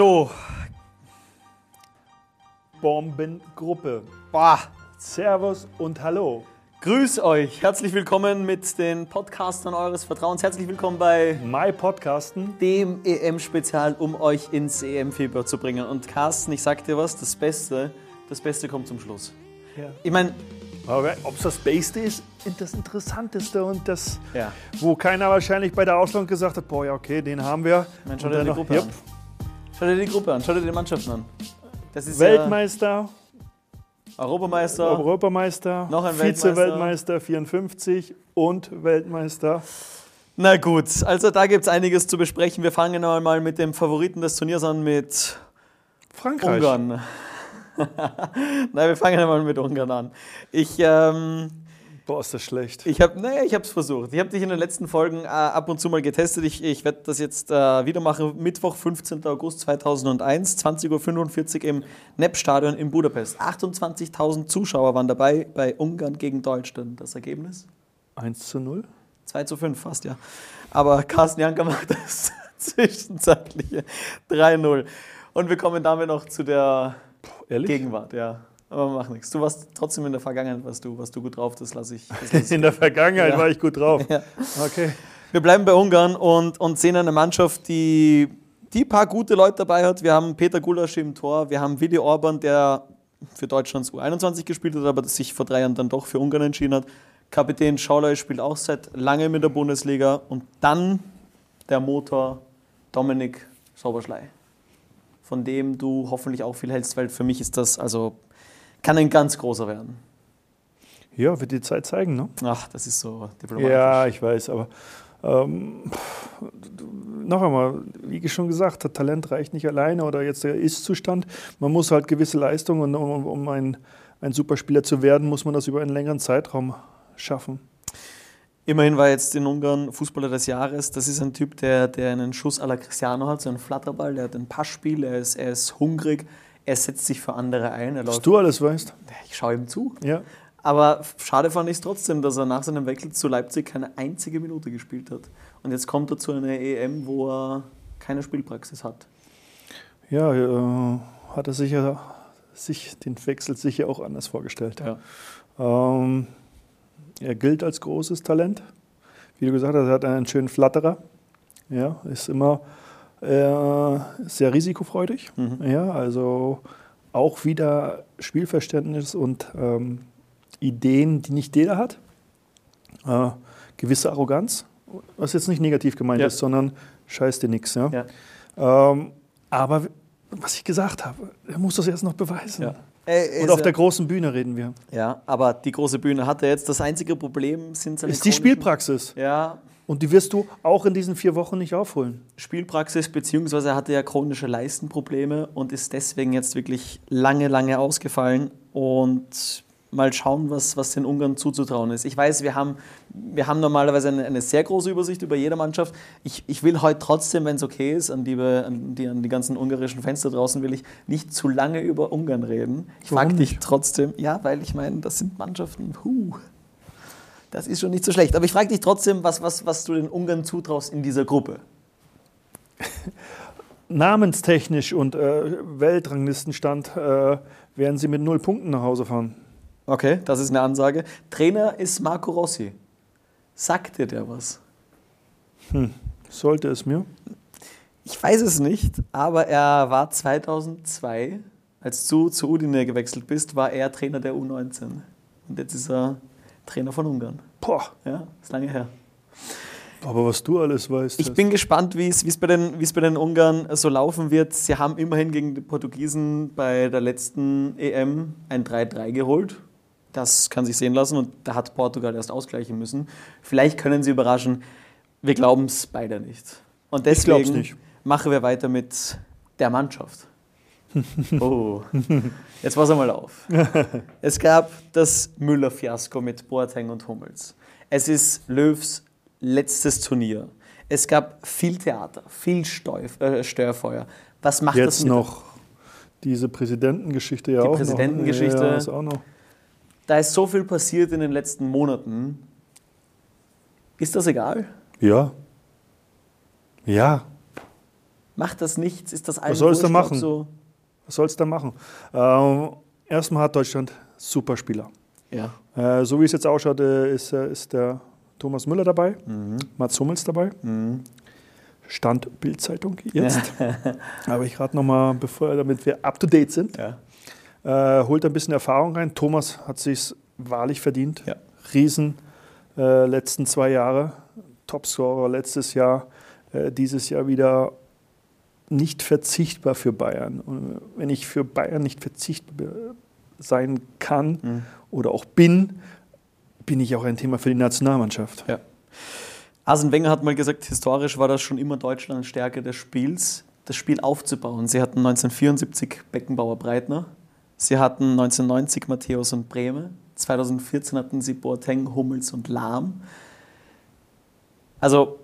So. Bombengruppe. Bah. Servus und Hallo. Grüß euch. Herzlich willkommen mit den Podcastern eures Vertrauens. Herzlich willkommen bei My Podcasten. dem EM-Spezial, um euch ins EM-Fieber zu bringen. Und Carsten, ich sag dir was, das Beste, das Beste kommt zum Schluss. Ja. Ich meine, Aber ob es das Beste ist, das Interessanteste und das, Ja. wo keiner wahrscheinlich bei der Ausland gesagt hat, boah, ja, okay, den haben wir. man, schau Und dann die noch- Gruppe Jupp. Schau dir die Gruppe an, schau dir die Mannschaften an. Das ist Weltmeister, ja Europameister. Europameister, Noch ein Vize-Weltmeister 54 und Weltmeister. Na gut, also da gibt es einiges zu besprechen. Wir fangen einmal mit dem Favoriten des Turniers an, mit Frankreich. Ungarn. Nein, wir fangen einmal mit Ungarn an. Ich, ähm, Boah, ist das schlecht. ich habe, naja, ich habe es versucht. Ich habe dich in den letzten Folgen äh, ab und zu mal getestet. Ich, ich werde das jetzt äh, wieder machen. Mittwoch, 15. August 2001, 20.45 Uhr im NEP-Stadion in Budapest. 28.000 Zuschauer waren dabei bei Ungarn gegen Deutschland. Das Ergebnis? 1 zu 0. 2 zu 5 fast, ja. Aber Carsten Janker macht das zwischenzeitliche 3-0. Und wir kommen damit noch zu der Ehrlich? Gegenwart, ja. Aber macht nichts. Du warst trotzdem in der Vergangenheit, was du, was du gut drauf, das lasse ich. Das lass ich. In der Vergangenheit Ja. war ich gut drauf. Ja. Okay. Wir bleiben bei Ungarn und, und sehen eine Mannschaft, die, die paar gute Leute dabei hat. Wir haben Peter Gulasch im Tor, wir haben Willi Orban, der für Deutschlands U21 gespielt hat, aber sich vor drei Jahren dann doch für Ungarn entschieden hat. Kapitän Schauley spielt auch seit langem in der Bundesliga. Und dann der Motor Dominik Soberschlei, von dem du hoffentlich auch viel hältst, weil für mich ist das, also kann ein ganz großer werden. Ja, wird die Zeit zeigen, ne? Ach, das ist so diplomatisch. Ja, ich weiß, aber ähm, noch einmal, wie schon gesagt, das Talent reicht nicht alleine oder jetzt der Ist-Zustand. Man muss halt gewisse Leistungen, und um, um ein, ein Superspieler zu werden, muss man das über einen längeren Zeitraum schaffen. Immerhin war jetzt in Ungarn Fußballer des Jahres. Das ist ein Typ, der, der einen Schuss à la Cristiano hat, so einen Flatterball, der hat ein Passspiel, er ist, er ist hungrig, er setzt sich für andere ein. Er Was läuft, du alles weißt. ich schaue ihm zu. Ja. Aber schade fand ich es trotzdem, dass er nach seinem Wechsel zu Leipzig keine einzige Minute gespielt hat. Und jetzt kommt er zu einer EM, wo er keine Spielpraxis hat. Ja, äh, hat er sicher, sich den Wechsel sicher auch anders vorgestellt. Ja. Ähm, er gilt als großes Talent. Wie du gesagt hast, er hat einen schönen Flatterer. Ja, ist immer sehr risikofreudig. Mhm. Ja, also auch wieder Spielverständnis und ähm, Ideen, die nicht jeder hat. Äh, gewisse Arroganz, was jetzt nicht negativ gemeint Ja. ist, sondern scheiß dir nix. Ja? Ja. Ähm, aber was ich gesagt habe, er muss das erst noch beweisen. Ja. Und auf der großen Bühne reden wir. Ja, aber die große Bühne hat er jetzt. Das einzige Problem sind seine Ist die Spielpraxis. Ja, Und die wirst du auch in diesen vier Wochen nicht aufholen. Spielpraxis, beziehungsweise er hatte ja chronische Leistenprobleme und ist deswegen jetzt wirklich lange, lange ausgefallen. Und mal schauen, was, was den Ungarn zuzutrauen ist. Ich weiß, wir haben, wir haben normalerweise eine, eine sehr große Übersicht über jede Mannschaft. Ich, ich will heute trotzdem, wenn es okay ist, an die, an, die, an die ganzen ungarischen Fans da draußen, will ich nicht zu lange über Ungarn reden. Ich frage dich trotzdem, ja, weil ich meine, das sind Mannschaften, huh, das ist schon nicht so schlecht. Aber ich frage dich trotzdem, was, was, was du den Ungarn zutraust in dieser Gruppe. Namenstechnisch und äh, Weltranglistenstand äh, werden sie mit null Punkten nach Hause fahren. Okay, das ist eine Ansage. Trainer ist Marco Rossi. Sagt dir der was? Sollte es mir. Ich weiß es nicht, aber er war 2002, als du zu Udine gewechselt bist, war er Trainer der U19. Und jetzt ist er Trainer von Ungarn. Boah, Ja, ist lange her. aber was du alles weißt. Ich bin gespannt, wie es bei, den- bei den Ungarn so laufen wird. Sie haben immerhin gegen die Portugiesen bei der letzten EM ein 3-3 geholt. Das kann sich sehen lassen und da hat Portugal erst ausgleichen müssen. Vielleicht können sie überraschen. Wir glauben es beide nicht. Und deswegen nicht. machen wir weiter mit der Mannschaft. Oh, jetzt pass einmal auf. Es gab das Müller-Fiasko mit Boateng und Hummels. Es ist Löws letztes Turnier. Es gab viel Theater, viel Steuf, äh, Störfeuer. Was macht das Jetzt mit noch diese Präsidentengeschichte ja Die auch Präsidentengeschichte. noch. Ja, ist auch noch. Da ist so viel passiert in den letzten Monaten. Ist das egal? Ja. Ja. Macht das nichts? Ist das allen Was du wurscht, ob machen? So? Was sollst du da machen? Ähm, erstmal hat Deutschland super Spieler. Ja. Äh, so wie es jetzt ausschaut, äh, ist, äh, ist der Thomas Müller dabei, Mats Hummels dabei. Stand Bildzeitung jetzt. Aber ich rate nochmal, bevor, damit wir up to date sind. ja. Äh, holt ein bisschen Erfahrung rein. Thomas hat sich wahrlich verdient. Ja. Riesen äh, letzten zwei Jahre. Topscorer letztes Jahr, äh, dieses Jahr wieder nicht verzichtbar für Bayern. Und wenn ich für Bayern nicht verzichtbar sein kann Mhm. oder auch bin, bin ich auch ein Thema für die Nationalmannschaft. Ja. Arsene Wenger hat mal gesagt, historisch war das schon immer Deutschlands Stärke des Spiels, das Spiel aufzubauen. Sie hatten 1974 Beckenbauer Breitner, sie hatten 1990 Matthäus und Brehme, 2014 hatten sie Boateng, Hummels und Lahm. Also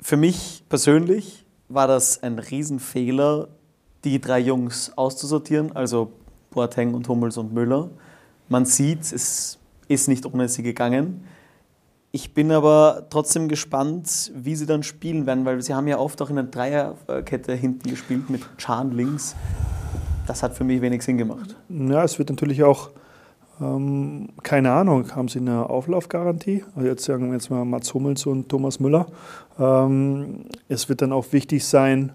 für mich persönlich war das ein Riesenfehler, die drei Jungs auszusortieren, also Boateng und Hummels und Müller. Man sieht, es ist nicht ohne sie gegangen. Ich bin aber trotzdem gespannt, wie sie dann spielen werden, weil sie haben ja oft auch in einer Dreierkette hinten gespielt mit Chan links. Das hat für mich wenig Sinn gemacht. Ja, es wird natürlich auch, ähm, keine Ahnung, haben Sie eine Auflaufgarantie? Also jetzt sagen wir jetzt mal Mats Hummels und Thomas Müller. Ähm, es wird dann auch wichtig sein,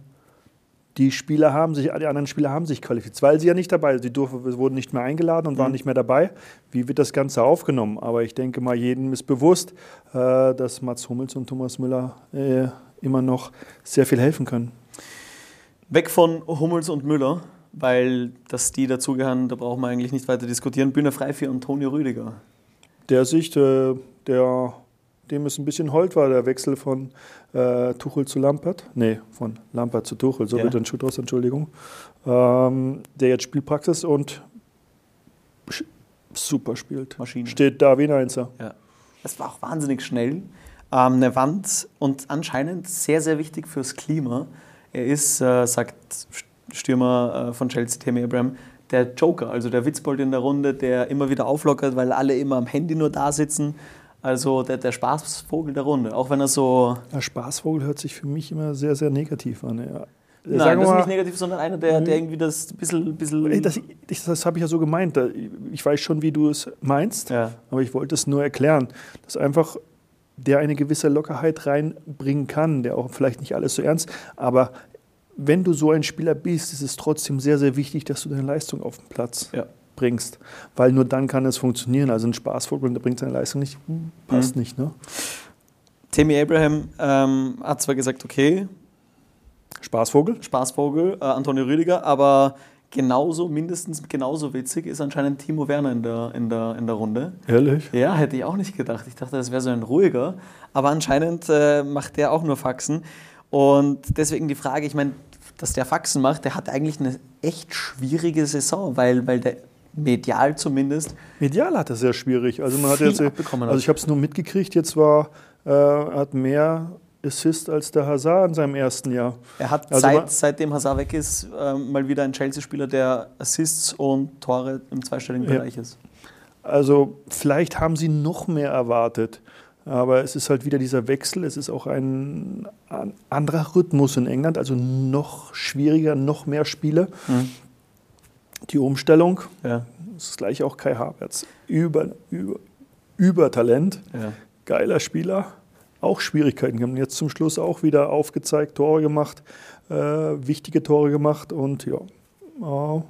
die Spieler haben sich, die anderen Spieler haben sich qualifiziert, weil sie ja nicht dabei sind. Sie durften, wurden nicht mehr eingeladen und waren Mhm. nicht mehr dabei. Wie wird das Ganze aufgenommen? Aber ich denke mal, jedem ist bewusst, äh, dass Mats Hummels und Thomas Müller äh, immer noch sehr viel helfen können. Weg von Hummels und Müller, weil dass die dazugehören, da brauchen wir eigentlich nicht weiter diskutieren. Bühne frei für Antonio Rüdiger. Der Sicht, äh, der, dem es ein bisschen hold war, der Wechsel von äh, Tuchel zu Lampert. Nee, von Lampert zu Tuchel, so Ja. wird ein Schutt aus, Entschuldigung. Ähm, der jetzt Spielpraxis und super spielt. Maschine. Steht da wie ein Einser. Ja. Es war auch wahnsinnig schnell. Ähm, eine Wand und anscheinend sehr, sehr wichtig fürs Klima. Er ist, äh, sagt Stürmer äh, von Chelsea, Tammy Abraham, der Joker, also der Witzbold in der Runde, der immer wieder auflockert, weil alle immer am Handy nur da sitzen. Also der, der Spaßvogel der Runde, auch wenn er so. Der Spaßvogel hört sich für mich immer sehr, sehr negativ an. Ja. Nein, Sagen das ist nicht negativ, sondern einer, der, der irgendwie das ein bisschen. bisschen das, ich, das habe ich ja so gemeint. Ich weiß schon, wie du es meinst, ja. aber ich wollte es nur erklären, dass einfach der eine gewisse Lockerheit reinbringen kann, der auch vielleicht nicht alles so ernst, aber wenn du so ein Spieler bist, ist es trotzdem sehr, sehr wichtig, dass du deine Leistung auf den Platz Ja. bringst, weil nur dann kann es funktionieren. Also ein Spaßvogel, der bringt seine Leistung nicht, hm, passt Mhm. nicht. Ne? Tammy Abraham ähm, hat zwar gesagt, okay, Spaßvogel? Spaßvogel, äh, Antonio Rüdiger, aber genauso, mindestens genauso witzig ist anscheinend Timo Werner in der, in der, in der Runde. Ehrlich? Ja, hätte ich auch nicht gedacht. Ich dachte, das wäre so ein ruhiger, aber anscheinend äh, macht der auch nur Faxen. Und deswegen die Frage, ich meine, dass der Faxen macht, der hat eigentlich eine echt schwierige Saison, weil, weil der medial zumindest Medial hat er sehr schwierig. Also man hat jetzt, abbekommen hat. also ich habe es nur mitgekriegt. Jetzt war, äh, er hat mehr Assist als der Hazard in seinem ersten Jahr. Er hat Also seit, seitdem Hazard weg ist, ähm, mal wieder ein Chelsea-Spieler, der Assists und Tore im zweistelligen Ja. Bereich ist. Also vielleicht haben sie noch mehr erwartet. Aber es ist halt wieder dieser Wechsel. Es ist auch ein, ein anderer Rhythmus in England, also noch schwieriger, noch mehr Spiele. Mhm. Die Umstellung, Ja, das ist gleich auch Kai Havertz. Über, über, Übertalent, ja. geiler Spieler, auch Schwierigkeiten gehabt. Jetzt zum Schluss auch wieder aufgezeigt, Tore gemacht, äh, wichtige Tore gemacht und ja. äh,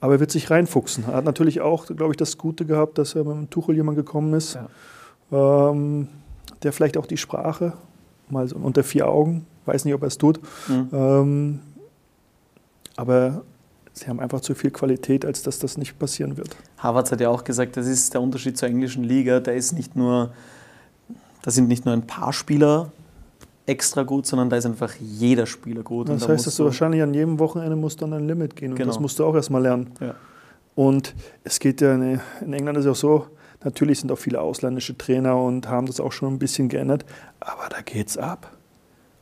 aber er wird sich reinfuchsen. Er hat natürlich auch, glaube ich, das Gute gehabt, dass er mit dem Tuchel jemand gekommen ist, ähm, der vielleicht auch die Sprache mal so unter vier Augen, weiß nicht, ob er es tut, Mhm. ähm, aber sie haben einfach zu viel Qualität, als dass das nicht passieren wird. Havertz hat ja auch gesagt, das ist der Unterschied zur englischen Liga. Da ist nicht nur, da sind nicht nur ein paar Spieler extra gut, sondern da ist einfach jeder Spieler gut. Das da heißt, dass musst du wahrscheinlich an jedem Wochenende musst du an dein Limit gehen und Genau. das musst du auch erstmal lernen. Ja. Und es geht ja, in in England ist es auch so, natürlich sind auch viele ausländische Trainer und haben das auch schon ein bisschen geändert, aber da geht's ab.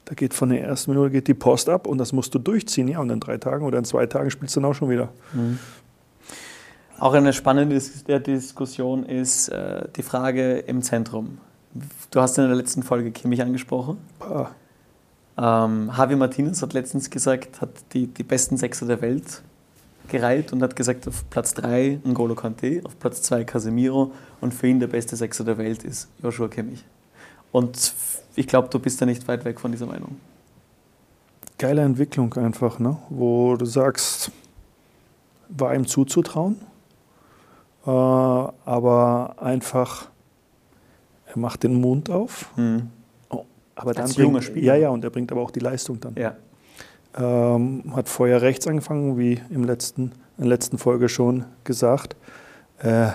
Da geht von der ersten Minute geht die Post ab und das musst du durchziehen, ja, und in drei Tagen oder in zwei Tagen spielst du dann auch schon wieder. Auch eine spannende der Diskussion ist äh, die Frage im Zentrum. Du hast in der letzten Folge Kimmich angesprochen. Pah. Ähm, Javi Martinez hat letztens gesagt, hat die, die besten Sechser der Welt gereiht und hat gesagt, auf Platz 3 N'Golo Kante, auf Platz 2 Casemiro und für ihn der beste Sechser der Welt ist Joshua Kimmich. Und ich glaube, du bist da nicht weit weg von dieser Meinung. Geile Entwicklung einfach, ne? wo du sagst, war ihm zuzutrauen, äh, aber einfach, er macht den Mund auf. Mhm. Oh, aber dann Als bringt, junger Spieler. Ja, ja, und er bringt aber auch die Leistung dann. Ja. Ähm, hat vorher rechts angefangen, wie im letzten, in der letzten Folge schon gesagt. Äh,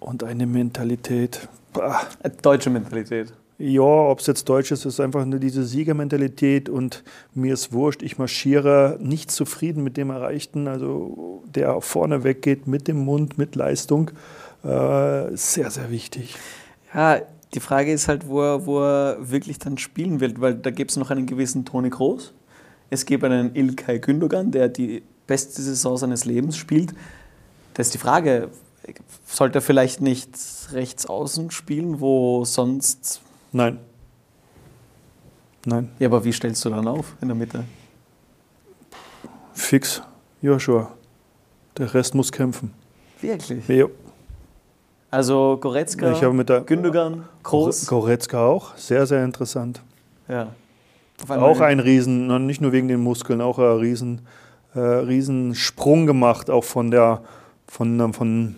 und eine Mentalität. Bah. Deutsche Mentalität. Ja, ob es jetzt deutsch ist, ist einfach nur diese Siegermentalität und mir ist wurscht, ich marschiere nicht zufrieden mit dem Erreichten, also der vorne weggeht mit dem Mund, mit Leistung, äh, sehr, sehr wichtig. Ja, die Frage ist halt, wo er, wo er wirklich dann spielen will, weil da gibt es noch einen gewissen Toni Kroos, es gibt einen Ilkay Gündogan, der die beste Saison seines Lebens spielt. Da ist die Frage, sollte er vielleicht nicht rechts außen spielen, wo sonst. Nein. Nein. Ja, aber wie stellst du dann auf in der Mitte? Fix, Joshua. Der Rest muss kämpfen. Wirklich? Ja. Also Goretzka, Ich habe mit der Gündogan, Kroos. Goretzka auch, sehr, sehr interessant. Ja. Auch ein Riesen, nicht nur wegen den Muskeln, auch ein Riesen, äh, Riesensprung gemacht, auch von der, von, von,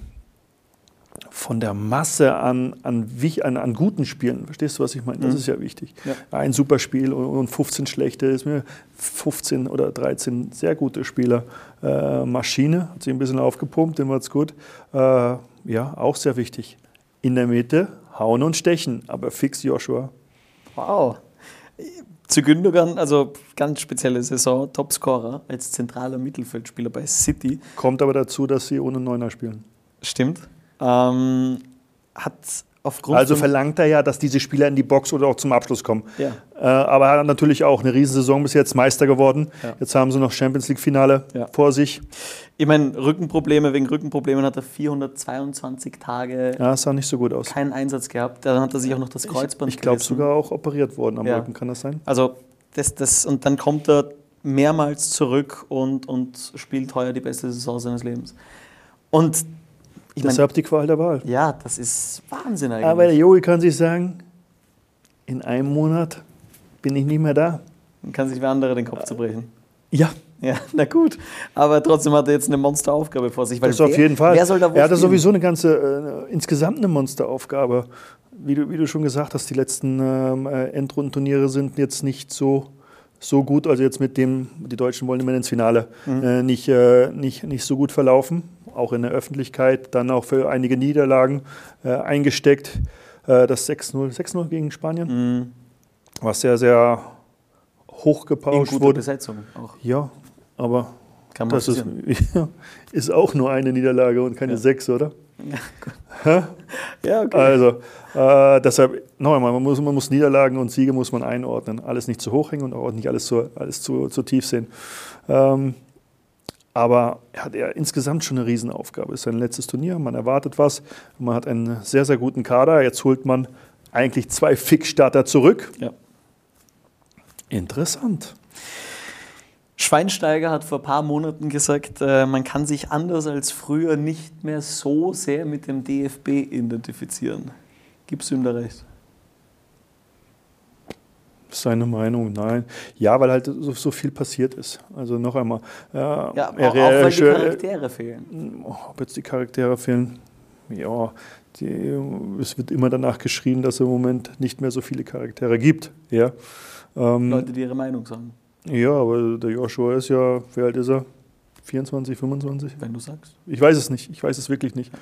von der Masse an, an, an, an guten Spielen. Verstehst du, was ich meine? Das Mhm. ist ja wichtig. Ja. Ein super Spiel und und 15 schlechte ist mir 15 oder 13 sehr gute Spieler. Äh, Maschine hat sich ein bisschen aufgepumpt, dem war's gut. Äh, ja, auch sehr wichtig. In der Mitte hauen und stechen, aber fix Joshua. Wow. Zu Gündogan, also ganz spezielle Saison, Topscorer als zentraler Mittelfeldspieler bei City. Kommt aber dazu, dass sie ohne Neuner spielen. Stimmt. Ähm, hat Also verlangt er ja, dass diese Spieler in die Box oder auch zum Abschluss kommen. Ja. Äh, aber er hat natürlich auch eine Riesensaison bis jetzt Meister geworden. Ja. Jetzt haben sie noch Champions League-Finale Ja. vor sich. Ich meine, Rückenprobleme, wegen Rückenproblemen hat er 422 Tage Ja, sah nicht so gut aus. keinen Einsatz gehabt. Dann hat er sich auch noch das Kreuzband Ich, ich glaube sogar auch operiert worden am. Rücken, kann das sein? Also das, das, und dann kommt er mehrmals zurück und, und spielt heuer die beste Saison seines Lebens. Und ich die Qual der Wahl. ja, das ist Wahnsinn eigentlich. Aber der Joey kann sich sagen, in einem Monat bin ich nicht mehr da. Dann kann sich wer andere den Kopf zerbrechen. Ja, Ja, na gut. Aber trotzdem hat er jetzt eine Monsteraufgabe vor sich. Weil das auf wer- jeden Fall. Wer soll da er hatte spielen? sowieso eine ganze, äh, insgesamt eine Monsteraufgabe. Wie du, wie du schon gesagt hast, die letzten ähm, äh, Endrundenturniere sind jetzt nicht so, so gut, also jetzt mit dem, die Deutschen wollen immer ins Finale, Mhm. äh, nicht, äh, nicht, nicht so gut verlaufen. Auch in der Öffentlichkeit, dann auch für einige Niederlagen äh, eingesteckt. Äh, das 6-0 6-0 gegen Spanien, Mhm. was sehr, sehr In hochgepauscht guter wurde. Besetzung auch. Ja, aber Kann man das ist, ist auch nur eine Niederlage und keine Ja. sechs, oder? Ja, okay. Also, äh, deshalb, noch einmal, man muss, man muss Niederlagen und Siege muss man einordnen. Alles nicht zu hoch hängen und auch nicht alles zu, alles zu, zu tief sehen. Ähm, aber er hat ja insgesamt schon eine Riesenaufgabe. Es ist sein letztes Turnier, man erwartet was. Man hat einen sehr, sehr guten Kader. Jetzt holt man eigentlich zwei Fixstarter zurück. Ja. Interessant. Schweinsteiger hat vor ein paar Monaten gesagt, äh, man kann sich anders als früher nicht mehr so sehr mit dem DFB identifizieren. Gibst du ihm da recht? Seine Meinung, nein. Ja, weil halt so, so viel passiert ist. Also noch einmal. Ja, auch, er- auch weil die er- Charaktere fehlen. Oh, Ob jetzt die Charaktere fehlen? Ja, die, es wird immer danach geschrien, dass es im Moment nicht mehr so viele Charaktere gibt. Ja, ähm, Leute, die ihre Meinung sagen, ja aber der Joshua ist ja, wie alt ist er? 24, 25? wenn du sagst. Ich weiß es nicht, ich weiß es wirklich nicht.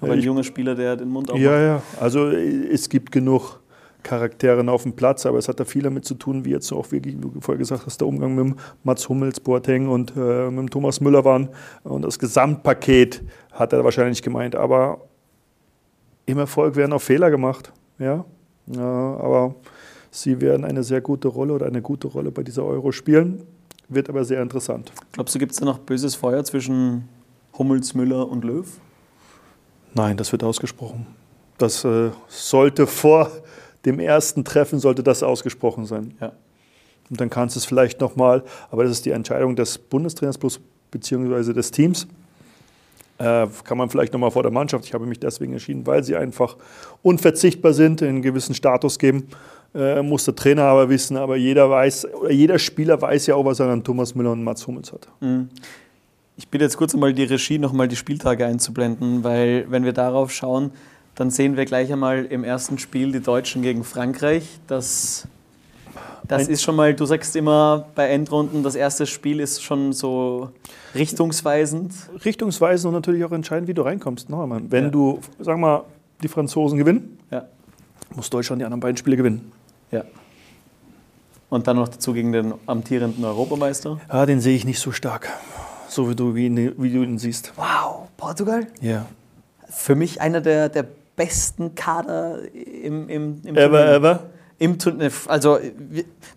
Aber Äh, ein ich, junger Spieler, der den Mund aufmacht. ja, ja, also es gibt genug Charakteren auf dem Platz, aber es hat da viel damit zu tun, wie jetzt auch wirklich, wie du vorher gesagt hast, der Umgang mit dem Mats Hummels, Boateng und äh, mit dem Thomas Müller waren. Und das Gesamtpaket hat er wahrscheinlich gemeint. Aber im Erfolg werden auch Fehler gemacht. Ja? ja, aber sie werden eine sehr gute Rolle oder eine gute Rolle bei dieser Euro spielen. Wird aber sehr interessant. Glaubst du, gibt es da noch böses Feuer zwischen Hummels, Müller und Löw? Nein, das wird ausgesprochen. Das äh, sollte vor dem ersten Treffen sollte das ausgesprochen sein. Ja. Und dann kannst du es vielleicht nochmal, aber das ist die Entscheidung des Bundestrainers plus beziehungsweise des Teams. Äh, kann man vielleicht nochmal vor der Mannschaft. Ich habe mich deswegen entschieden, weil sie einfach unverzichtbar sind, einen gewissen Status geben. Äh, muss der Trainer aber wissen, aber jeder weiß, oder jeder Spieler weiß ja auch, was er an Thomas Müller und Mats Hummels hat. Mhm. Ich bitte jetzt kurz einmal die Regie, nochmal die Spieltage einzublenden, weil wenn wir darauf schauen, dann sehen wir gleich einmal im ersten Spiel die Deutschen gegen Frankreich. Das, das ist schon mal, du sagst immer bei Endrunden, das erste Spiel ist schon so richtungsweisend. Richtungsweisend und natürlich auch entscheidend, wie du reinkommst. Noch einmal, wenn ja. du, sag mal, die Franzosen gewinnen, ja. muss Deutschland die anderen beiden Spiele gewinnen. Ja. Und dann noch dazu gegen den amtierenden Europameister? Ja, den sehe ich nicht so stark. So wie du, wie, wie du ihn siehst. Wow, Portugal? Ja. Für mich einer der, der besten Kader im, im, im Ever, Turnier. ever? Im Turnier. Also,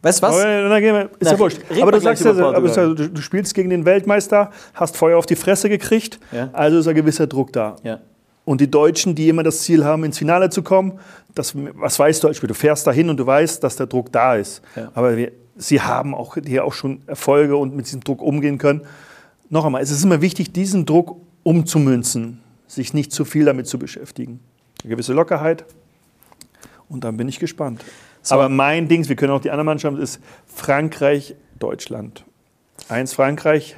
weißt du was? Dann gehen wir, ist ja wurscht. Aber du sagst ja, aber du, du spielst gegen den Weltmeister, hast Feuer auf die Fresse gekriegt, ja. also ist ein gewisser Druck da. Ja. Und die Deutschen, die immer das Ziel haben, ins Finale zu kommen, das, was weißt du? Du fährst dahin und du weißt, dass der Druck da ist. Ja. Aber wir, sie haben auch hier auch schon Erfolge und mit diesem Druck umgehen können. Noch einmal, es ist immer wichtig, diesen Druck umzumünzen, sich nicht zu viel damit zu beschäftigen. Eine gewisse Lockerheit. Und dann bin ich gespannt. So. Aber mein Ding, wir können auch die andere Mannschaft, ist Frankreich, Deutschland. Eins Frankreich,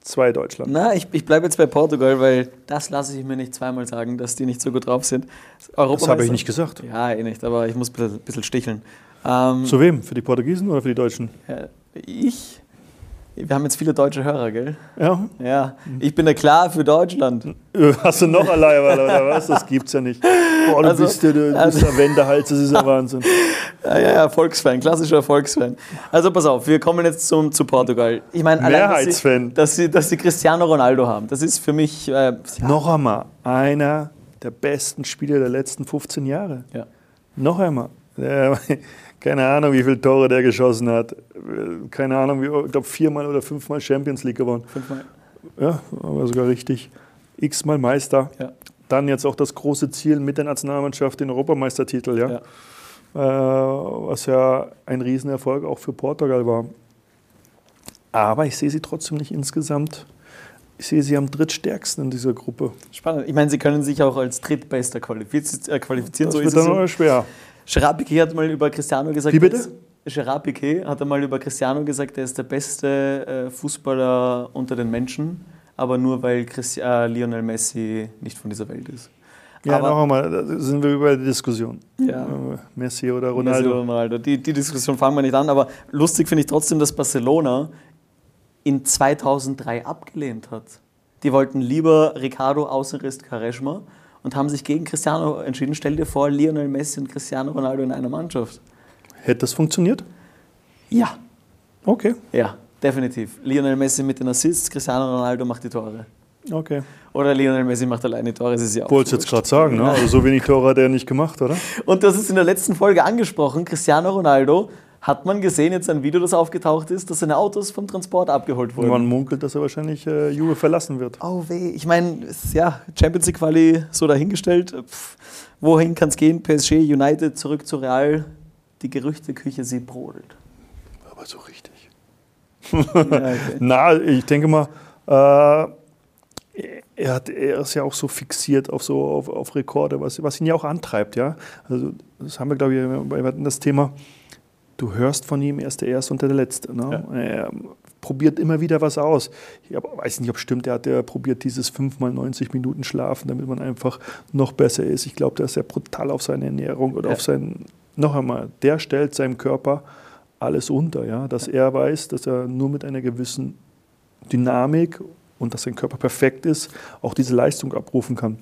zwei Deutschland. Na, ich, ich bleibe jetzt bei Portugal, weil das lasse ich mir nicht zweimal sagen, dass die nicht so gut drauf sind. das habe ich nicht gesagt. Ja, eh nicht, aber ich muss ein bisschen, bisschen sticheln. Ähm, Zu wem? Für die Portugiesen oder für die Deutschen? Ja, ich? Wir haben jetzt viele deutsche Hörer, gell? Ja. Ja. Ich bin ja klar für Deutschland. Hast du noch allein, oder was? Das gibt's ja nicht. Boah, du also, bist ja du also, bist Wendehals, das ist ja Wahnsinn. Ja, ja, ja, Volksfan, klassischer Volksfan. Also pass auf, wir kommen jetzt zum, zu Portugal. Ich meine, Mehrheitsfan. Dass sie, dass, sie, dass sie Cristiano Ronaldo haben, das ist für mich. Äh, ja. Noch einmal, einer der besten Spieler der letzten 15 Jahre. Ja. Noch einmal. Keine Ahnung, wie viele Tore der geschossen hat. Keine Ahnung, wie, ich glaube viermal oder fünfmal Champions League gewonnen. Fünfmal. Ja, aber sogar richtig. X-mal Meister. Ja. Dann jetzt auch das große Ziel mit der Nationalmannschaft, den Europameistertitel, ja. ja. Äh, was ja ein Riesenerfolg auch für Portugal war. Aber ich sehe sie trotzdem nicht insgesamt. Ich sehe sie am drittstärksten in dieser Gruppe. Spannend. Ich meine, sie können sich auch als Drittbester qualifizieren. Das so wird dann aber schwer. Gerard Piquet hat mal über Cristiano gesagt. Wie bitte? Gerard Piquet hat einmal über Cristiano gesagt, er ist der beste äh, Fußballer unter den Menschen, aber nur weil Christi äh, Lionel Messi nicht von dieser Welt ist. Ja, aber, noch einmal, da sind wir über die Diskussion. Ja. Äh, Messi oder Ronaldo. Messi oder Ronaldo. Die, die Diskussion fangen wir nicht an, aber lustig finde ich trotzdem, dass Barcelona in 2003 abgelehnt hat. Die wollten lieber Ricardo Außenriss Quaresma und haben sich gegen Cristiano entschieden. Stell dir vor, Lionel Messi und Cristiano Ronaldo in einer Mannschaft. Hätte das funktioniert? Ja. Okay. Ja, definitiv. Lionel Messi mit den Assists, Cristiano Ronaldo macht die Tore. Okay. Oder Lionel Messi macht alleine Tore, das ist ja auch. Wolltest jetzt gerade sagen, ne? Also so wenig Tore hat er nicht gemacht, oder? Und das ist in der letzten Folge angesprochen. Cristiano Ronaldo hat man gesehen, jetzt ein Video, das aufgetaucht ist, dass seine Autos vom Transport abgeholt wurden. Man munkelt, dass er wahrscheinlich äh, Juve verlassen wird. Oh weh, ich meine, ja, Champions League Quali so dahingestellt. Pff, wohin kann es gehen? PSG, United, zurück zu Real. Die Gerüchteküche, sie brodelt. Aber so richtig. ja, okay. Na, ich denke mal, äh, er, hat, er ist ja auch so fixiert auf so auf, auf Rekorde, was, was ihn ja auch antreibt, ja. Also das haben wir, glaube ich, wir hatten das Thema du hörst von ihm, er ist der Erste und der Letzte. Ne? Ja. Er probiert immer wieder was aus. Ich weiß nicht, ob es stimmt, er hat ja probiert dieses 5 mal 90 Minuten Schlafen, damit man einfach noch besser ist. Ich glaube, der ist ja brutal auf seine Ernährung oder ja. auf sein, noch einmal, der stellt seinem Körper alles unter, ja? dass ja. er weiß, dass er nur mit einer gewissen Dynamik und dass sein Körper perfekt ist, auch diese Leistung abrufen kann.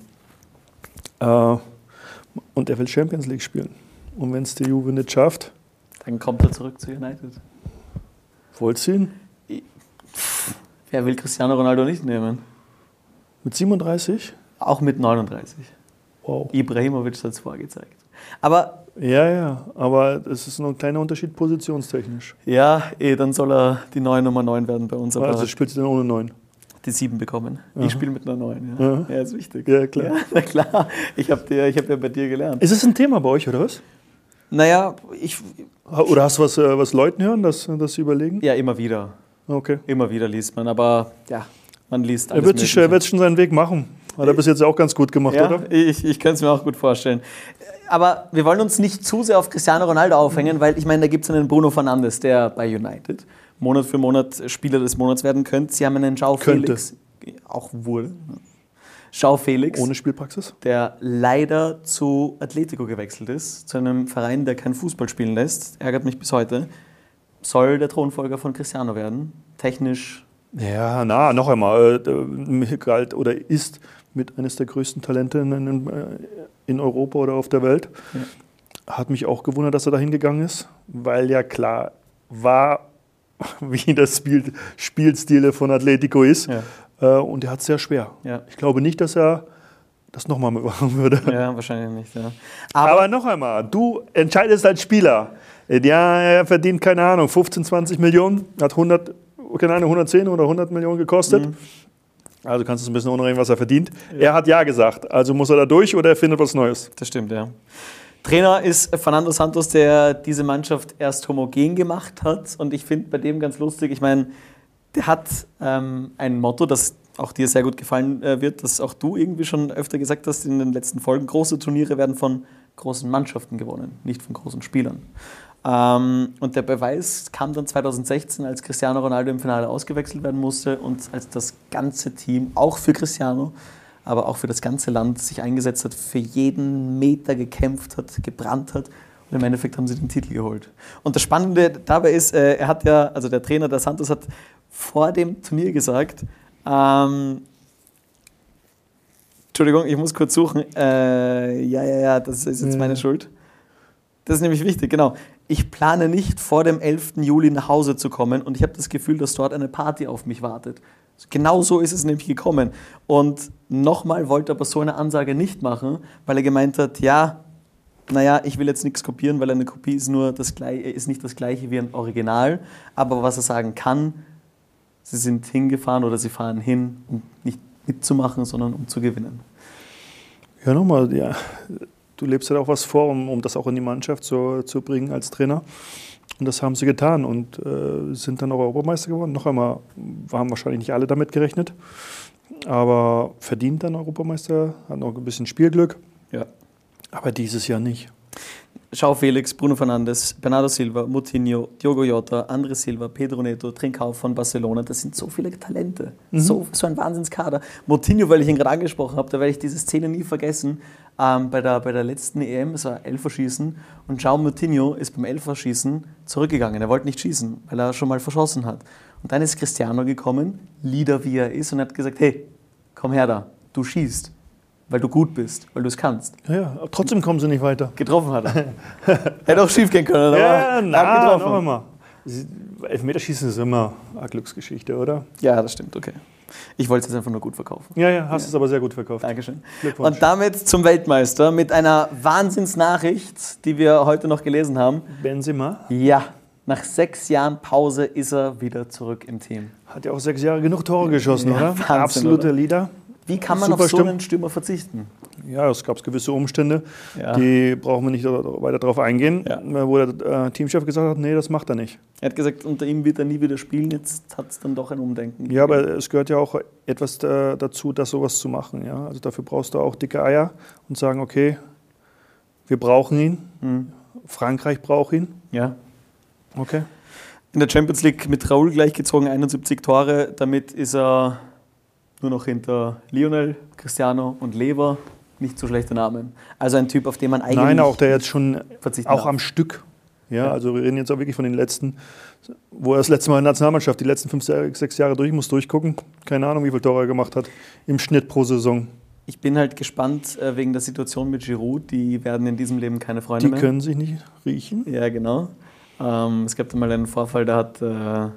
Äh, und er will Champions League spielen. Und wenn es die Juve nicht schafft, dann kommt er zurück zu United. Vollziehen? Wer will Cristiano Ronaldo nicht nehmen? Mit 37? Auch mit 39. Wow. Ibrahimovic hat es vorgezeigt. Aber. Ja, ja, aber es ist nur ein kleiner Unterschied positionstechnisch. Ja, eh, dann soll er die neue Nummer 9 werden bei uns. Also spielst du dann ohne 9? Die 7 bekommen. Aha. Ich spiele mit einer 9. Ja. Ja. ja, ist wichtig. Ja, klar. Ja, na klar. Ich habe hab ja bei dir gelernt. Ist es ein Thema bei euch, oder was? Naja, ich. Oder hast du was, äh, was Leuten hören, dass, dass sie überlegen? Ja, immer wieder. Okay. Immer wieder liest man, aber ja, man liest alles. Er wird, sich, er wird schon seinen Weg machen. Hat er bis jetzt auch ganz gut gemacht, ja, oder? Ich, ich kann es mir auch gut vorstellen. Aber wir wollen uns nicht zu sehr auf Cristiano Ronaldo aufhängen, weil ich meine, da gibt es einen Bruno Fernandes, der bei United Monat für Monat Spieler des Monats werden könnte. Sie haben einen Schau Felix. Auch wurde. Schau Felix. Ohne Spielpraxis. Der leider zu Atletico gewechselt ist, zu einem Verein, der kein Fußball spielen lässt. Ärgert mich bis heute. Soll der Thronfolger von Cristiano werden. Technisch. Ja, na, noch einmal. Äh, galt oder ist mit eines der größten Talente in, in Europa oder auf der Welt. Ja. Hat mich auch gewundert, dass er da hingegangen ist, weil ja klar war, wie das Spiel, Spielstil von Atletico ist. Ja. Äh, und er hat es sehr schwer. Ja. Ich glaube nicht, dass er das nochmal machen würde. Ja, wahrscheinlich nicht. Ja. Aber, Aber, noch einmal, du entscheidest als Spieler. Ja, er verdient, keine Ahnung, 15, 20 Millionen, hat 100, keine Ahnung, 110 oder 100 Millionen gekostet. Mhm. Also kannst du ein bisschen unreden, was er verdient. Ja. Er hat Ja gesagt, also muss er da durch oder er findet was Neues. Das stimmt, ja. Trainer ist Fernando Santos, der diese Mannschaft erst homogen gemacht hat. Und ich finde bei dem ganz lustig, ich meine, der hat ähm, ein Motto, das auch dir sehr gut gefallen äh, wird, das auch du irgendwie schon öfter gesagt hast in den letzten Folgen. Große Turniere werden von großen Mannschaften gewonnen, nicht von großen Spielern. Ähm, und der Beweis kam dann 2016, als Cristiano Ronaldo im Finale ausgewechselt werden musste und als das ganze Team, auch für Cristiano, aber auch für das ganze Land sich eingesetzt hat, für jeden Meter gekämpft hat, gebrannt hat. Und im Endeffekt haben sie den Titel geholt. Und das Spannende dabei ist, äh, er hat ja, also der Trainer der Santos hat vor dem Turnier gesagt, ähm, Entschuldigung, ich muss kurz suchen. Äh, ja, ja, ja, das ist jetzt ja. meine Schuld. Das ist nämlich wichtig, genau. Ich plane nicht vor dem 11. Juli nach Hause zu kommen und ich habe das Gefühl, dass dort eine Party auf mich wartet. Genau so ist es nämlich gekommen. Und nochmal wollte er aber so eine Ansage nicht machen, weil er gemeint hat, ja, naja, ich will jetzt nichts kopieren, weil eine Kopie ist, nur das gleiche, ist nicht das gleiche wie ein Original. Aber was er sagen kann, sie sind hingefahren oder sie fahren hin, um nicht mitzumachen, sondern um zu gewinnen. Ja, nochmal, ja. Du lebst halt auch was vor, um, um das auch in die Mannschaft zu, zu bringen als Trainer. Und das haben sie getan und äh, sind dann auch Europameister geworden. Noch einmal haben wahrscheinlich nicht alle damit gerechnet, aber verdient dann Europameister, hat noch ein bisschen Spielglück. Ja. Aber dieses Jahr nicht. Schau Felix, Bruno Fernandes, Bernardo Silva, Moutinho, Diogo Jota, André Silva, Pedro Neto, Trincao von Barcelona. Das sind so viele Talente. Mhm. So, so ein Wahnsinnskader. Moutinho, weil ich ihn gerade angesprochen habe, da werde ich diese Szene nie vergessen. Ähm, bei, der, bei der letzten EM, es war Elferschießen und João Moutinho ist beim Elferschießen zurückgegangen. Er wollte nicht schießen, weil er schon mal verschossen hat. Und dann ist Cristiano gekommen, Leader wie er ist, und hat gesagt: Hey, komm her da, du schießt weil du gut bist, weil du es kannst. Ja, ja, trotzdem kommen sie nicht weiter. Getroffen hat er. Hätte auch schief gehen können, aber ja, na, getroffen. Noch mal. Elfmeterschießen ist immer eine Glücksgeschichte, oder? Ja, das stimmt, okay. Ich wollte es jetzt einfach nur gut verkaufen. Ja, ja, hast ja. es aber sehr gut verkauft. Dankeschön. Und damit zum Weltmeister mit einer Wahnsinnsnachricht, die wir heute noch gelesen haben. Benzema? Ja, nach sechs Jahren Pause ist er wieder zurück im Team. Hat ja auch sechs Jahre genug Tore geschossen, ja, oder? Wahnsinn, Absoluter oder? Leader. Wie kann man auf so einen Stürmer verzichten? Ja, es gab gewisse Umstände, ja. die brauchen wir nicht weiter darauf eingehen, ja. wo der äh, Teamchef gesagt hat, nee, das macht er nicht. Er hat gesagt, unter ihm wird er nie wieder spielen, jetzt hat es dann doch ein Umdenken. Ja, aber es gehört ja auch etwas äh, dazu, das sowas zu machen. Ja? Also dafür brauchst du auch dicke Eier und sagen, okay, wir brauchen ihn, mhm. Frankreich braucht ihn. Ja. Okay. In der Champions League mit Raoul gleichgezogen, 71 Tore, damit ist er nur noch hinter Lionel, Cristiano und Lever. Nicht so schlechte Namen. Also ein Typ, auf den man eigentlich. Nein, auch der jetzt schon auch darf. am Stück. Ja, ja, also wir reden jetzt auch wirklich von den letzten, wo er das letzte Mal in der Nationalmannschaft die letzten fünf, sechs Jahre durch muss durchgucken. Keine Ahnung, wie viel Tore er gemacht hat im Schnitt pro Saison. Ich bin halt gespannt äh, wegen der Situation mit Giroud. Die werden in diesem Leben keine Freunde die mehr. Die können sich nicht riechen. Ja, genau. Ähm, es gab mal einen Vorfall, da hat äh,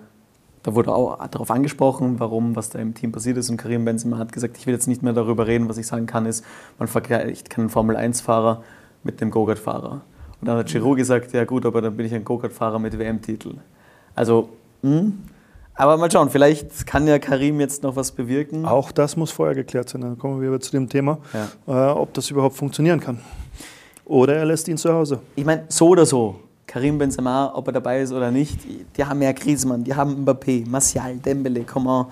da wurde auch darauf angesprochen, warum, was da im Team passiert ist. Und Karim Benzema hat gesagt, ich will jetzt nicht mehr darüber reden. Was ich sagen kann, ist, man vergleicht keinen Formel-1-Fahrer mit dem Go-Kart-Fahrer. Und dann hat Giroud gesagt, ja gut, aber dann bin ich ein Go-Kart-Fahrer mit WM-Titel. Also, mh. Hm? aber mal schauen, vielleicht kann ja Karim jetzt noch was bewirken. Auch das muss vorher geklärt sein. Dann kommen wir wieder zu dem Thema, ja. äh, ob das überhaupt funktionieren kann. Oder er lässt ihn zu Hause. Ich meine, so oder so. Karim Benzema, ob er dabei ist oder nicht, die haben ja Griezmann, die haben Mbappé, Martial, Dembele, Coman.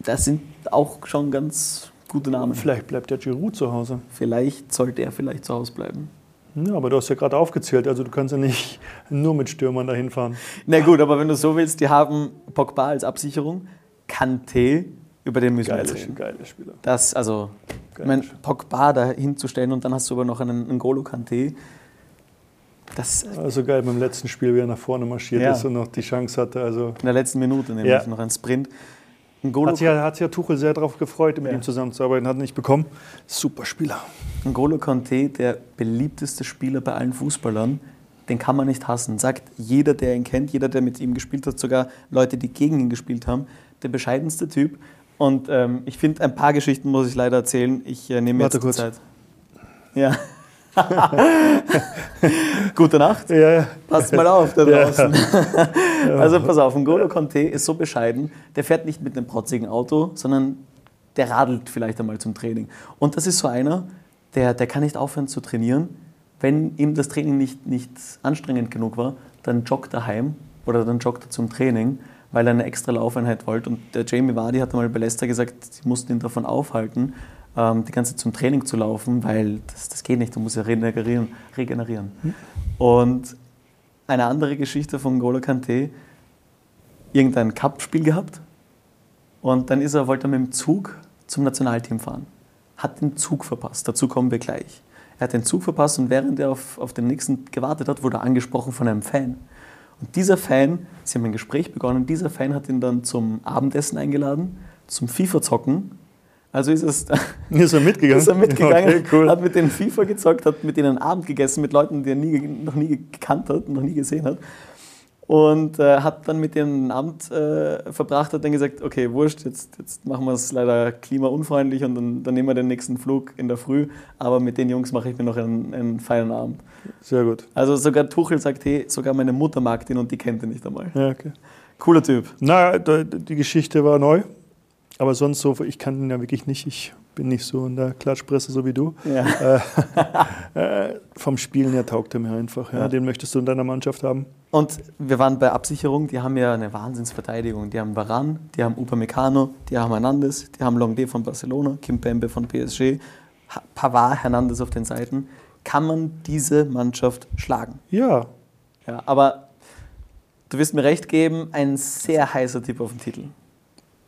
Das sind auch schon ganz gute Namen. Vielleicht bleibt der Giroud zu Hause. Vielleicht sollte er vielleicht zu Hause bleiben. Ja, aber du hast ja gerade aufgezählt, also du kannst ja nicht nur mit Stürmern dahin fahren. Na gut, aber wenn du so willst, die haben Pogba als Absicherung, Kanté, über den müssen Geile, wir reden. geile Spieler. Das, also, ich Geil. mein, Pogba da hinzustellen und dann hast du aber noch einen N'Golo Kanté. Das Also geil beim letzten Spiel, wie er nach vorne marschiert Ja. ist und noch die Chance hatte. Also in der letzten Minute nämlich Ja. noch ein Sprint. N'Golo, hat sich, ja- hat sich ja Tuchel sehr darauf gefreut, mit Ja. ihm zusammenzuarbeiten, hat nicht bekommen. Super Spieler. N'Golo Kanté, der beliebteste Spieler bei allen Fußballern, den kann man nicht hassen. Sagt jeder, der ihn kennt, jeder, der mit ihm gespielt hat, sogar Leute, die gegen ihn gespielt haben, der bescheidenste Typ. Und ähm, ich finde, ein paar Geschichten muss ich leider erzählen. Ich äh, nehme Warte jetzt kurz. die Zeit. Ja. Gute Nacht. Ja, ja. Passt mal auf da Ja. draußen. Also pass auf, N'Golo Conte ist so bescheiden, der fährt nicht mit einem protzigen Auto, sondern der radelt vielleicht einmal zum Training. Und das ist so einer, der, der kann nicht aufhören zu trainieren. Wenn ihm das Training nicht, nicht anstrengend genug war, dann joggt er heim oder dann joggt er zum Training, weil er eine extra Laufeinheit wollte. Und der Jamie Vardy hat einmal bei Leicester gesagt, sie mussten ihn davon aufhalten, ähm, die ganze Zeit zum Training zu laufen, weil das, das geht nicht, du musst ja regenerieren. regenerieren. Und eine andere Geschichte von N'Golo Kanté, irgendein Cup-Spiel gehabt und dann ist er, wollte er mit dem Zug zum Nationalteam fahren. Hat den Zug verpasst, dazu kommen wir gleich. Er hat den Zug verpasst und während er auf, auf den nächsten gewartet hat, wurde er angesprochen von einem Fan. Und dieser Fan, sie haben ein Gespräch begonnen, dieser Fan hat ihn dann zum Abendessen eingeladen, zum FIFA-Zocken. Also ist es Ist er mitgegangen? ist er mitgegangen, Okay, cool. hat mit denen FIFA gezockt, hat mit denen Abend gegessen, mit Leuten, die er nie, noch nie gekannt hat, noch nie gesehen hat. Und äh, hat dann mit denen einen Abend äh, verbracht, hat dann gesagt, okay, wurscht, jetzt, jetzt machen wir es leider klimaunfreundlich und dann, dann nehmen wir den nächsten Flug in der Früh. Aber mit den Jungs mache ich mir noch einen, einen feinen Abend. Sehr gut. Also sogar Tuchel sagt, hey, sogar meine Mutter mag den und die kennt ihn nicht einmal. Ja, okay. Cooler Typ. Na, da- die Geschichte war neu. Aber sonst so, ich kann ihn ja wirklich nicht. Ich bin nicht so in der Klatschpresse so wie du. Ja. Äh, vom Spielen her taugt er mir einfach. Ja. Ja. Den möchtest du in deiner Mannschaft haben. Und wir waren bei Absicherung, die haben ja eine Wahnsinnsverteidigung. Die haben Varan, die haben Upamecano, die haben Hernandez, die haben Longde von Barcelona, Kimpembe von PSG, Pavard, Hernandez auf den Seiten. Kann man diese Mannschaft schlagen? Ja, Ja, aber du wirst mir recht geben, ein sehr heißer Tipp auf den Titel.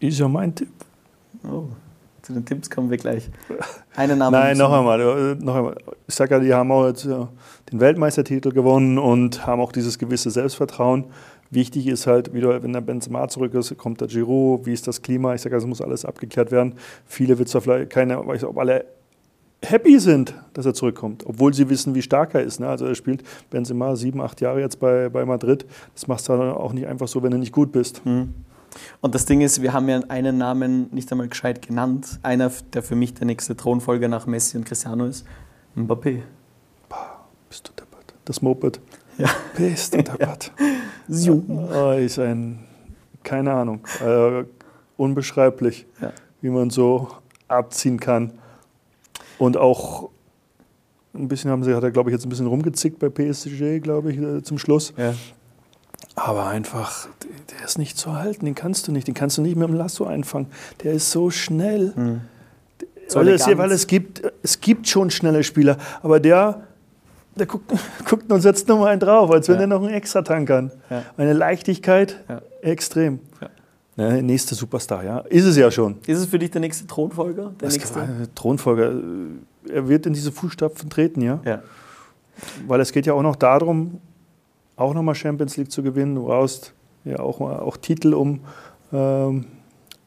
Ist ja mein Tipp. Oh, zu den Tipps kommen wir gleich. Einen Namen Nein, noch einmal, äh, noch einmal. Ich sage ja, die haben auch jetzt äh, den Weltmeistertitel gewonnen und haben auch dieses gewisse Selbstvertrauen. Wichtig ist halt, wieder, wenn der Benzema zurück ist, kommt der Giro, wie ist das Klima? Ich sage, es muss alles abgeklärt werden. Viele wird zwar vielleicht keine, weiß nicht, ob alle happy sind, dass er zurückkommt, obwohl sie wissen, wie stark er ist. Ne? Also er spielt Benzema sieben, acht Jahre jetzt bei, bei Madrid. Das machst du dann auch nicht einfach so, wenn du nicht gut bist. Hm. Und das Ding ist, wir haben ja einen Namen nicht einmal gescheit genannt. Einer, der für mich der nächste Thronfolger nach Messi und Cristiano ist. Mbappé. Bist du deppert. Das Moped. Ja. Bist du deppert. Zoom. Oh, ist ein, keine Ahnung, äh, unbeschreiblich, Ja. wie man so abziehen kann. Und auch ein bisschen haben sie, hat er glaube ich jetzt ein bisschen rumgezickt bei PSG, glaube ich, äh, zum Schluss. Ja. Aber einfach, der ist nicht zu halten, den kannst du nicht, den kannst du nicht mit dem Lasso einfangen. Der ist so schnell. Hm. So weil, es, weil es gibt, es gibt schon schnelle Spieler, aber der, der guckt, guckt und setzt nochmal einen drauf, als wenn Ja. er noch einen extra tankern. Ja. Eine Leichtigkeit, Ja. extrem. Ja. Ja, nächste Superstar, ja. Ist es ja schon. Ist es für dich der nächste Thronfolger? Der Das nächste? kann- Thronfolger, äh, er wird in diese Fußstapfen treten, ja. Ja. Weil es geht ja auch noch darum, auch nochmal Champions League zu gewinnen. Du brauchst ja auch, auch Titel, um ähm,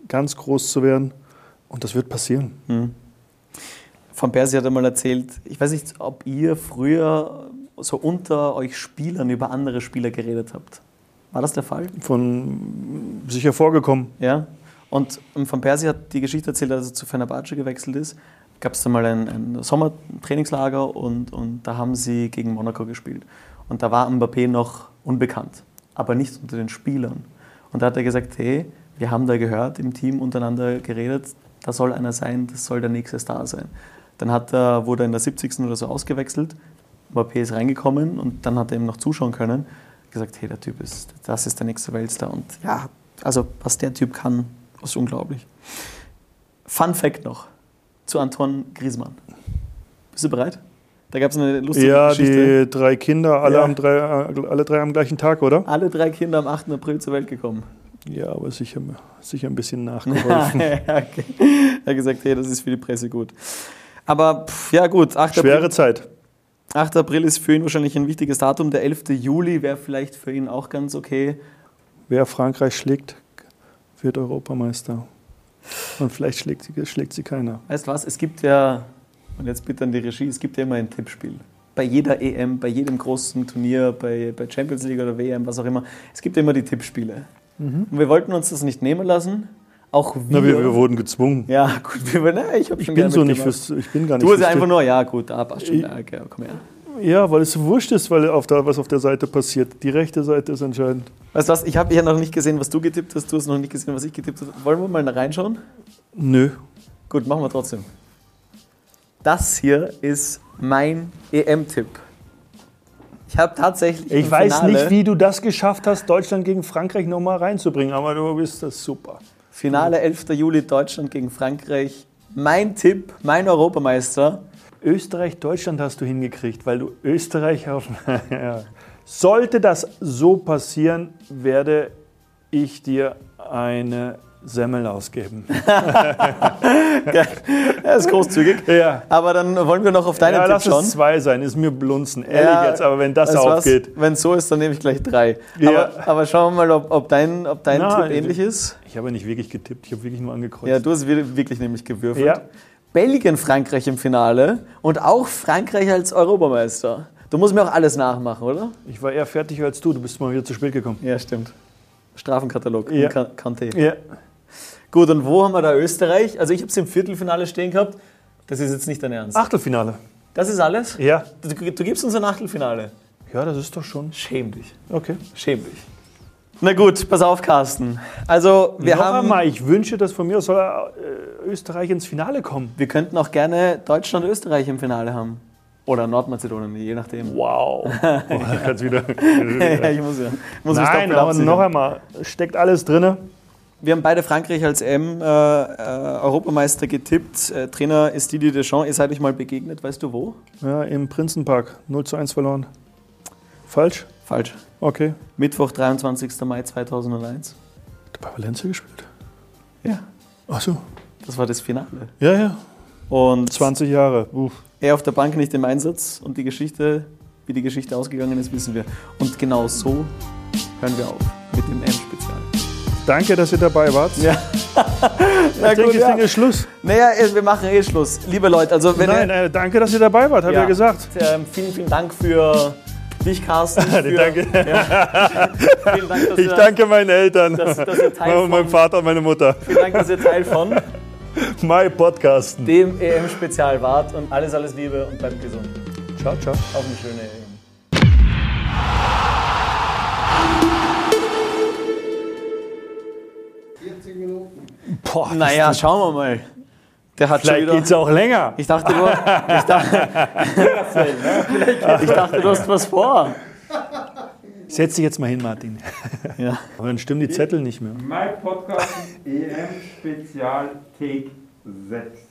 ganz groß zu werden. Und das wird passieren. Hm. Von Persi hat einmal erzählt, ich weiß nicht, ob ihr früher so unter euch Spielern über andere Spieler geredet habt. War das der Fall? Von sicher vorgekommen. Ja. Und ähm, Van Persie hat die Geschichte erzählt, als er zu Fenerbahce gewechselt ist. Gab es da mal ein, ein Sommertrainingslager und, und da haben sie gegen Monaco gespielt. Und da war Mbappé noch unbekannt, aber nicht unter den Spielern. Und da hat er gesagt, hey, wir haben da gehört, im Team untereinander geredet, da soll einer sein, das soll der nächste Star sein. Dann hat er, wurde er in der 70. oder so ausgewechselt. Mbappé ist reingekommen und dann hat er ihm noch zuschauen können. Gesagt, hey, der Typ ist, das ist der nächste Weltstar. Und ja, also was der Typ kann, ist unglaublich. Fun Fact noch zu Antoine Griezmann. Bist du bereit? Da gab es eine lustige Ja, Geschichte. die drei Kinder, alle, Ja. am drei, alle drei am gleichen Tag, oder? Alle drei Kinder am 8. April zur Welt gekommen. Ja, aber sicher, sicher ein bisschen nachgeholfen. ja, okay. Er hat gesagt, hey, das ist für die Presse gut. Aber pff, ja gut, 8. Schwere April, Zeit. 8. April ist für ihn wahrscheinlich ein wichtiges Datum. Der 11. Juli wäre vielleicht für ihn auch ganz okay. Wer Frankreich schlägt, wird Europameister. Und vielleicht schlägt sie, schlägt sie keiner. Weißt du was, es gibt ja, und jetzt bitte an die Regie, es gibt ja immer ein Tippspiel. Bei jeder EM, bei jedem großen Turnier, bei, bei Champions League oder WM, was auch immer, es gibt ja immer die Tippspiele. Und wir wollten uns das nicht nehmen lassen. Auch wir. Na, wir, wir wurden gezwungen. ja, gut, wir, na, ich Ich bin so nicht fürs, ich bin gar nicht Du ja einfach nur, ja gut, da passt schon, Ich- ja, okay, komm her. Ja, weil es so wurscht ist, weil auf der, was auf der Seite passiert. Die rechte Seite ist entscheidend. Weißt du was, ich habe ja noch nicht gesehen, was du getippt hast, du hast noch nicht gesehen, was ich getippt habe. Wollen wir mal reinschauen? Nö. Gut, machen wir trotzdem. Das hier ist mein EM-Tipp. Ich habe tatsächlich Ich weiß Finale, nicht, wie du das geschafft hast, Deutschland gegen Frankreich nochmal reinzubringen, aber du bist das super. Finale 11. Juli Deutschland gegen Frankreich. Mein Tipp, mein Europameister. Österreich, Deutschland hast du hingekriegt, weil du Österreich auf. Sollte das so passieren, werde ich dir eine Semmel ausgeben. Er ist großzügig. Ja. Aber dann wollen wir noch auf deinen Ja, Tipp lass schauen. es zwei sein, ist mir blunzen. Ehrlich Ja, jetzt, aber wenn das aufgeht. Wenn es so ist, dann nehme ich gleich drei. Ja. Aber, aber schauen wir mal, ob, ob dein, ob dein Nein, Tipp ähnlich ist. Ich habe nicht wirklich getippt, ich habe wirklich nur angekreuzt. Ja, du hast wir- wirklich nämlich gewürfelt. Ja. Belgien, Frankreich im Finale und auch Frankreich als Europameister. Du musst mir auch alles nachmachen, oder? Ich war eher fertig als du, du bist mal wieder zu spät gekommen. Ja, stimmt. Strafenkatalog. Ja. Ka- Kanté. Ja. Gut, und wo haben wir da Österreich? Also ich habe es im Viertelfinale stehen gehabt. Das ist jetzt nicht dein Ernst. Achtelfinale. Das ist alles? Ja. Du, du gibst uns ein Achtelfinale. Ja, das ist doch schon. Schäm dich. Okay. Schäm dich. Na gut, pass auf, Carsten. Also wir Noch haben... einmal, ich wünsche, dass von mir aus soll äh, Österreich ins Finale kommen. Wir könnten auch gerne Deutschland und Österreich im Finale haben. Oder Nordmazedonien, je nachdem. Wow. Oh, kannst wieder. ja, ich muss ja. Muss Nein, aber absichern. noch einmal, steckt alles drin. Wir haben beide Frankreich als M äh, äh, Europameister getippt. Äh, Trainer ist Didier Deschamps. Ihr seid euch mal begegnet, weißt du wo? Ja, im Prinzenpark 0 zu 1 verloren. Falsch? Falsch. Okay. Mittwoch, 23. Mai 2001. Hat bei Valencia gespielt? Ja. Ach so. Das war das Finale. Ja, ja. Und 20 Jahre. Uff. er auf der Bank nicht im Einsatz und die Geschichte, wie die Geschichte ausgegangen ist, wissen wir. Und genau so hören wir auf mit dem M-Spezial. Danke, dass ihr dabei wart. Ja. Na ich denke, gut, das ja. Ding ist Schluss. Naja, wir machen eh Schluss. Liebe Leute, also wenn Nein, ihr, äh, danke, dass ihr dabei wart, habe ich ja gesagt. Ähm, vielen, vielen Dank für dich, Carsten. Für, Danke. Vielen Dank, dass Ich ihr, danke meinen Eltern. dass, dass ihr Teil Und meinem von, Vater und meine Mutter. vielen Dank, dass ihr Teil von My Podcasten. dem EM-Spezial wart und alles, alles Liebe und bleibt gesund. Ciao, ciao. Auf eine schöne Boah, Naja, schauen wir mal. Der hat schon vielleicht wieder. geht's auch länger. Ich dachte, du, ich, dachte, ich dachte, du hast was vor. Setz dich jetzt mal hin, Martin. Ja. Aber dann stimmen die Zettel nicht mehr. My Podcast EM Spezial Take 6.